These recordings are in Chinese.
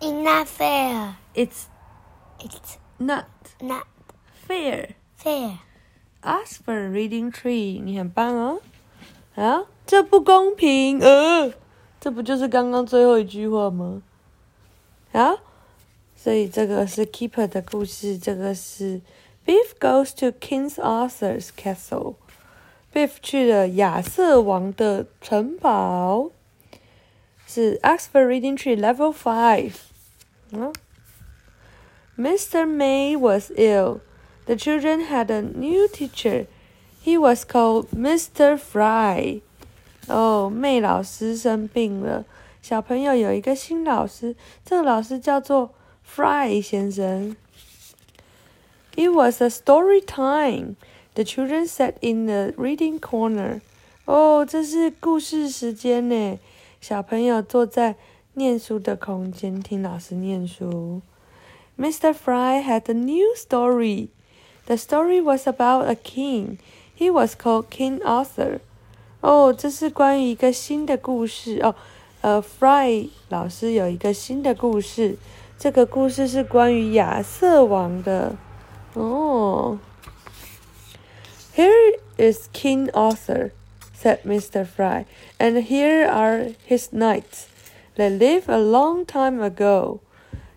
It's not fair. It's It's not not fair. fair. Ask for a reading tree，你很棒哦。啊，这不公平，呃，这不就是刚刚最后一句话吗？好，所以这个是 Keeper 的故事，这个是 Beef goes to King Arthur's castle。Beef 去了亚瑟王的城堡，是 Ask for a reading tree level five。 嗯，Mr. May was ill. The children had a new teacher. He was called Mr. Fry. 哦，妹老师生病了，小朋友有一个新老师，这个老师叫做 Fry 先生。It was a story time. The children sat in the reading corner. 哦，这是故事时间呢。小朋友坐在念书的空间，听老师念书。Mr. Fry had a new story. The story was about a king. He was called King Arthur. 哦，这是关于一个新的故事哦。呃，Fry 老师有一个新的故事，这个故事是关于亚瑟王的。哦，Here is King Arthur, said Mr. Fry, and here are his knights. They live a long time ago.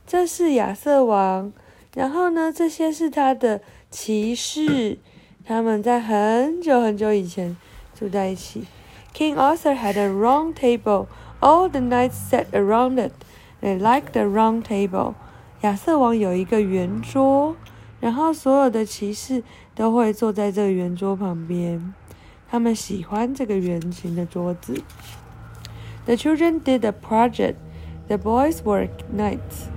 这是亚瑟王，然后呢，这些是他的骑士，他们在很久很久以前住在一起。King Arthur had a round table. All the knights sat around it. They liked the round table. 亚瑟王有一个圆桌，然后所有的骑士都会坐在这个圆桌旁边，他们喜欢这个圆形的桌子。The children did a project. The boys were knights.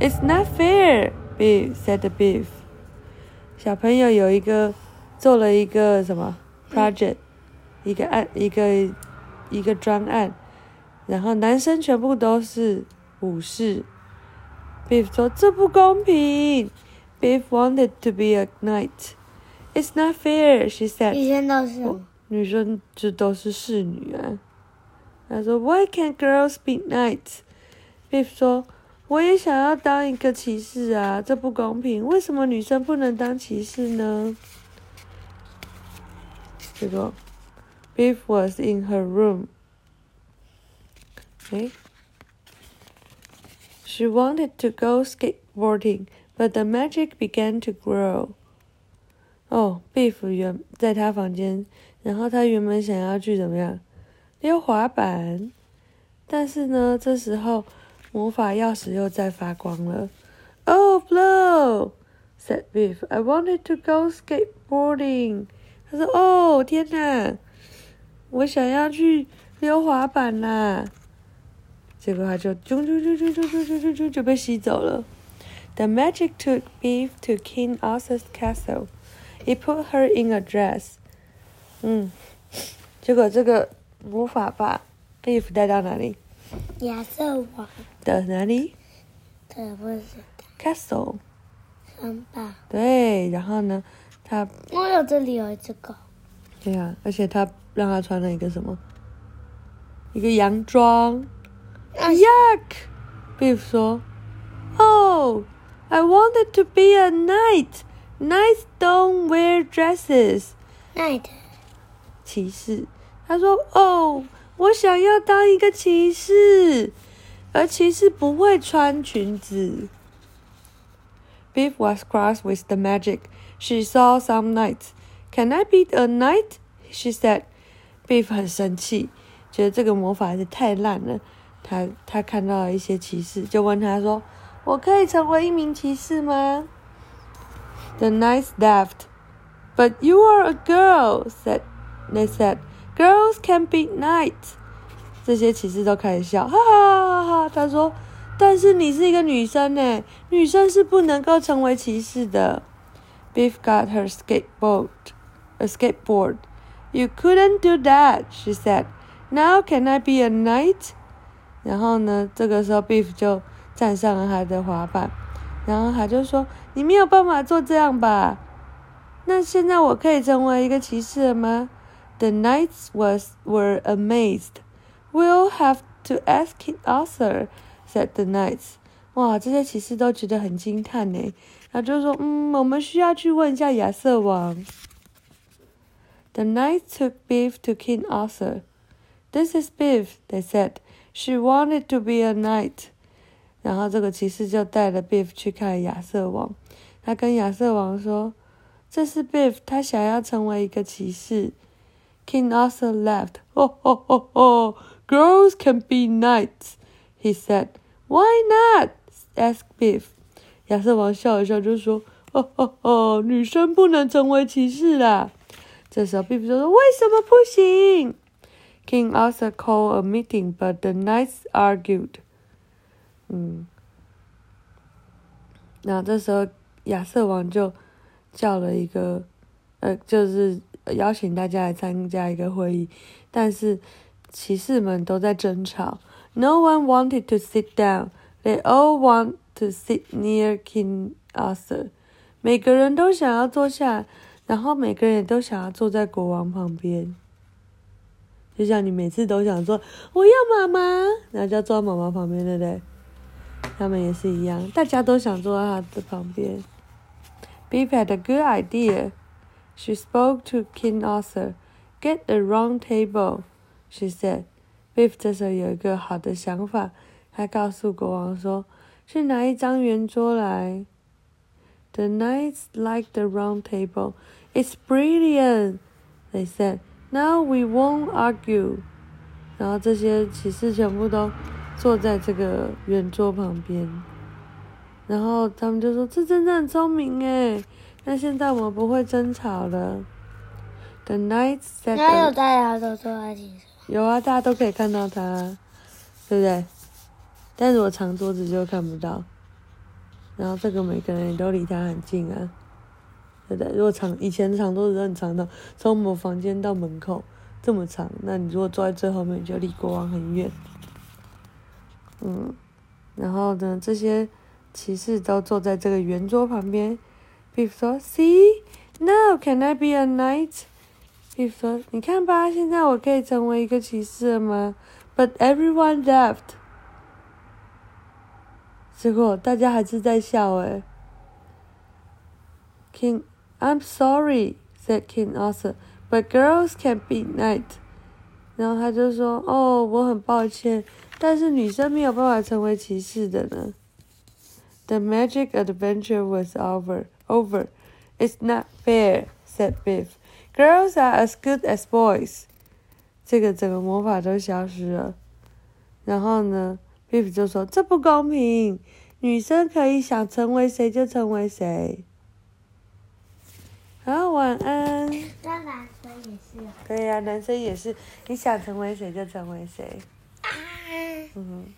It's not fair, Beef said the beef. 小朋友有一个做了一个什么 project，、一个案一个一个专案，然后男生全部都是武士。Beef 说这不公平。Beef wanted to be a knight. It's not fair, she said. 女生都是女生就都是侍女啊。她说，Why can't girls be knights? Beef 说，我也想要当一个骑士啊，这不公平。为什么女生不能当骑士呢？结果，Beef was in her room. 诶 She wanted to go skateboarding, but the magic began to grow. 哦，Beef 原在他房间，然后他原本想要去怎么样 溜滑板，但是呢，这时候魔法钥匙又在发光了。Oh, blow! said Beef. I wanted to go skateboarding. 他说：“哦，天哪，我想要去溜滑板啦！”结果他就啾啾啾啾啾啾啾啾就被吸走了。The magic took Beef to King Arthur's castle. It put her in a dress. 嗯，结果这个魔法把 Beef 带到哪里？亚瑟王的哪里的不是？Castle。城堡。对，然后呢，他我有这里有一只狗。对呀、而且他让他穿了一个什么？一个洋装。那 Yuck! Beef 说：“Oh, I wanted to be a knight. Knights don't wear dresses.” Knight，骑士，他说：“哦，我想要当一个骑士，而骑士不会穿裙子。” ”Biff was cross with the magic. She saw some knights. Can I be a knight? She said. Beef 很生气，觉得这个魔法是太烂了。他他看到了一些骑士，就问他说：“我可以成为一名骑士吗？” The knights laughed. But you are a girl, said they said. Girls can be knights. 这些骑士都开始笑，哈哈哈哈！他说：“但是你是一个女生呢，女生是不能够成为骑士的。” Beef got her skateboard, a skateboard. You couldn't do that, she said. Now can I be a knight? 然后呢，这个时候 Beef 就站上了他的滑板，然后他就说：“你没有办法做这样吧？那现在我可以成为一个骑士了吗 ？”The knights was were amazed. We'll have to ask King Arthur," said the knights. 哇，这些骑士都觉得很惊叹呢。然后就说，嗯，我们需要去问一下亚瑟王。The knights took Biff to King Arthur. This is Biff, they said. She wanted to be a knight. 然后这个骑士就带了 Biff 去看亚瑟王。他跟亚瑟王说：“这是 Biff，他想要成为一个骑士。” King Arthur laughed. Oh, oh, oh, oh! Girls can be knights, he said. Why not? asked Biff. 亚瑟王笑了笑，就说：“哦哦哦，女生不能成为骑士啦。”这时候，Biff 就说：“为什么不行？” King Arthur called a meeting, but the knights argued. 嗯，那这时候亚瑟王就叫了一个，呃，就是 邀请大家来参加一个会议，但是骑士们都在争吵。No one wanted to sit down. They all want to sit near King Arthur. 每个人都想要坐下，然后每个人也都想要坐在国王旁边。就像你每次都想说我要妈妈，然后就要坐在妈妈旁边，对不对？他们也是一样，大家都想坐在他的旁边。Beef had a good idea. She spoke to King Arthur. Get the round table, she said. Beef 这时候有一个好的想法，他告诉国王说：“去拿一张圆桌来。” The knights like the round table. It's brilliant, they said. Now we won't argue. 然后这些骑士全部都坐在这个圆桌旁边，然后他们就说：“这真的很聪明诶，那现在我们不会争吵了。” The knights said. 哪有大家都坐在？有啊，大家都可以看到他，对不对？但是我长桌子就看不到。然后这个每个人都离他很近啊，对不对？如果长以前长桌子很长的，从我们房间到门口这么长，那你如果坐在最后面，就离国王很远。嗯，然后呢，这些骑士都坐在这个圆桌旁边。Beef 说：“See, now can I be a knight？” Beef 说：“你看吧，现在我可以成为一个骑士了吗？”But everyone laughed。结果大家还是在笑诶。King, I'm sorry, said King Arthur, but girls can be knight. 然后他就说：“哦，我很抱歉。”但是女生没有办法成为骑士的呢。The magic adventure was over. Over. It's not fair," said Biff. "Girls are as good as boys." 这个整个魔法都消失了。然后呢，Biff 就说：“这不公平，女生可以想成为谁就成为谁。”好，晚安。那男生也是。对呀，男生也是，你想成为谁就成为谁。嗯。